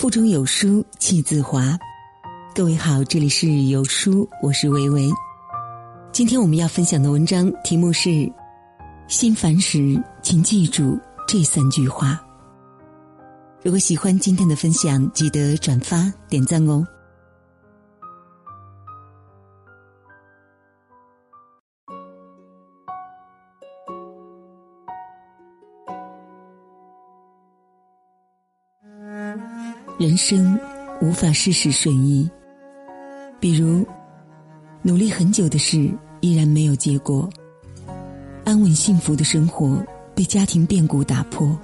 腹中有书气自华。各位好，这里是有书，我是维维。今天我们要分享的文章题目是：心烦时，请记住这三句话。如果喜欢今天的分享，记得转发点赞哦。人生无法事事顺意，比如努力很久的事依然没有结果，安稳幸福的生活被家庭变故打破，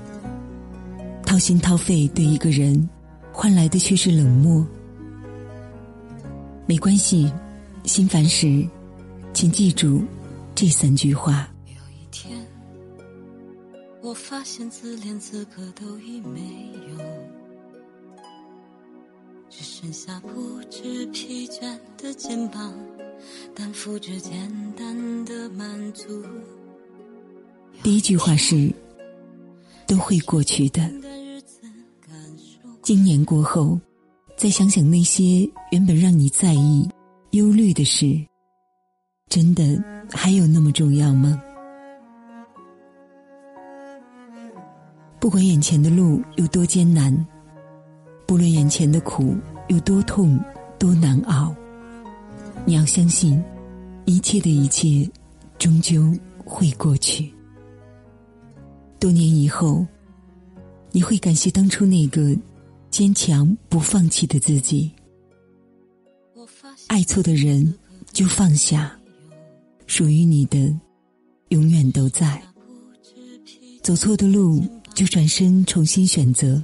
掏心掏肺对一个人换来的却是冷漠。没关系，心烦时，请记住这三句话。有一天，我发现自怜资格都已没有。只剩下不知疲倦的肩膀，担负着简单的满足。第一句话是：都会过去的。今年过后，再想想那些原本让你在意、忧虑的事，真的还有那么重要吗？不管眼前的路有多艰难。不论眼前的苦有多痛多难熬，你要相信，一切的一切终究会过去。多年以后，你会感谢当初那个坚强不放弃的自己。爱错的人就放下，属于你的永远都在。走错的路就转身重新选择。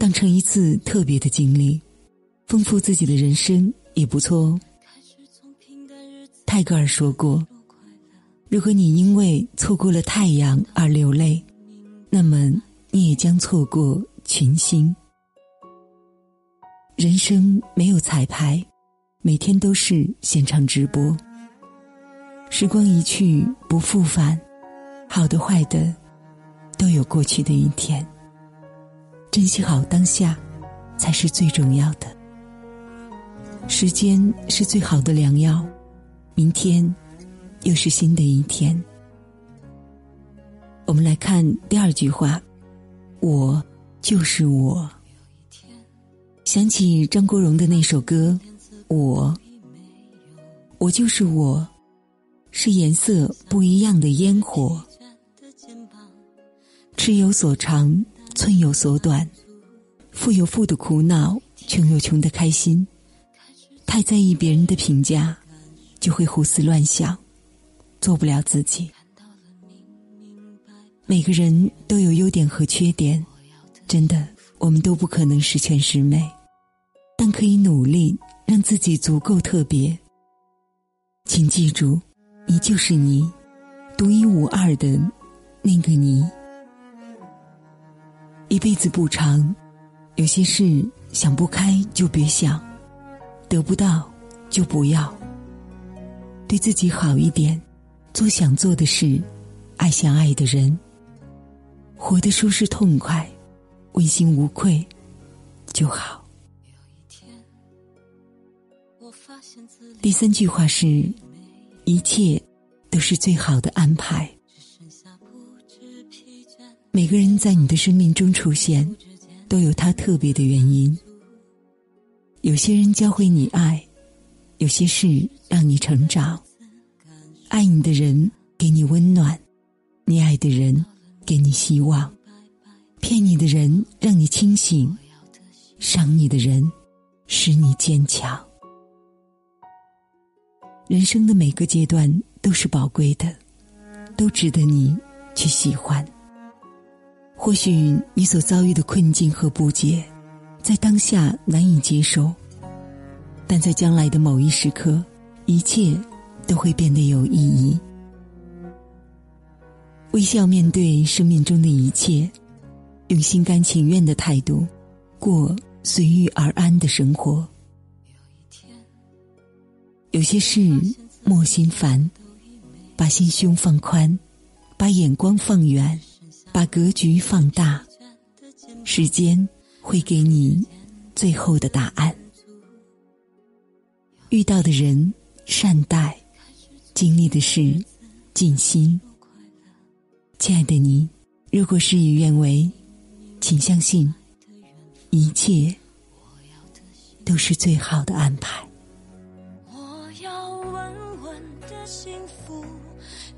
当成一次特别的经历，丰富自己的人生也不错哦。泰戈尔说过：“如果你因为错过了太阳而流泪，那么你也将错过群星。”人生没有彩排，每天都是现场直播。时光一去不复返，好的坏的，都有过去的一天。珍惜好当下，才是最重要的。时间是最好的良药，明天又是新的一天。我们来看第二句话：“我就是我。”想起张国荣的那首歌《我》，我就是我，是颜色不一样的烟火，尺有所长。寸有所短，富有富的苦恼，穷有穷的开心。太在意别人的评价，就会胡思乱想，做不了自己。每个人都有优点和缺点，真的，我们都不可能十全十美，但可以努力让自己足够特别。请记住，你就是你，独一无二的那个你。一辈子不长，有些事想不开就别想，得不到就不要。对自己好一点，做想做的事，爱想爱的人，活得舒适痛快，问心无愧就好。第三句话是：一切都是最好的安排。每个人在你的生命中出现，都有他特别的原因。有些人教会你爱，有些事让你成长。爱你的人给你温暖，你爱的人给你希望。骗你的人让你清醒，伤你的人使你坚强。人生的每个阶段都是宝贵的，都值得你去喜欢。或许你所遭遇的困境和不解，在当下难以接受，但在将来的某一时刻，一切都会变得有意义。微笑面对生命中的一切，用心甘情愿的态度，过随遇而安的生活。有些事莫心烦，把心胸放宽，把眼光放远。把格局放大，时间会给你最后的答案。遇到的人善待，经历的事尽心。亲爱的你，如果事与愿违，请相信，一切都是最好的安排。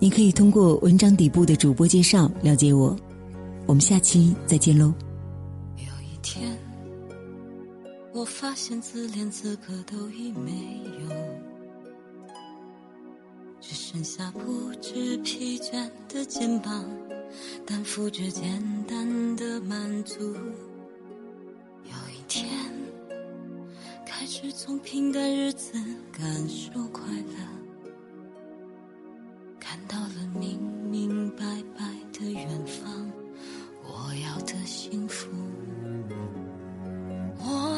你可以通过文章底部的主播介绍了解我，我们下期再见喽。有一天，我发现自怜资格都已没有，只剩下不知疲倦的肩膀，担负着简单的满足。有一天，开始从平淡日子感受快乐。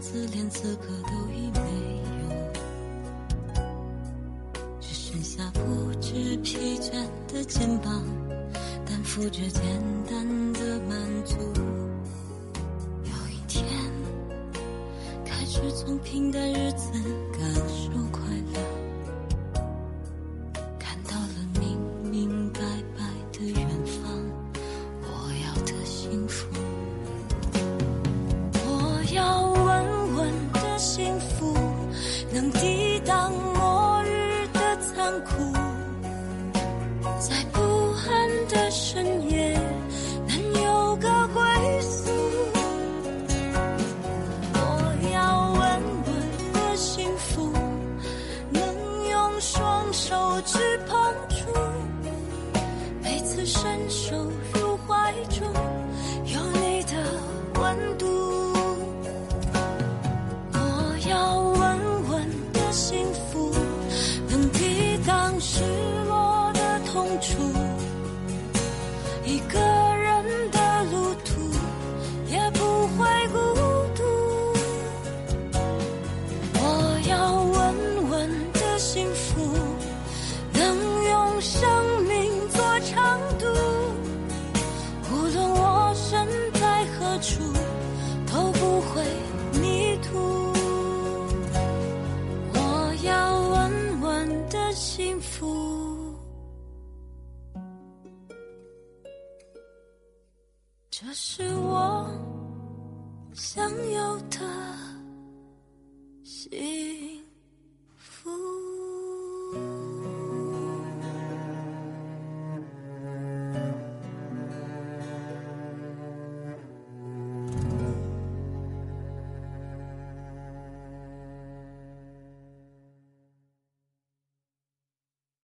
自怜资格都已没有，只剩下不知疲倦的肩膀，担负着简单的满足。有一天，开始从平淡日子感受那是我想要的心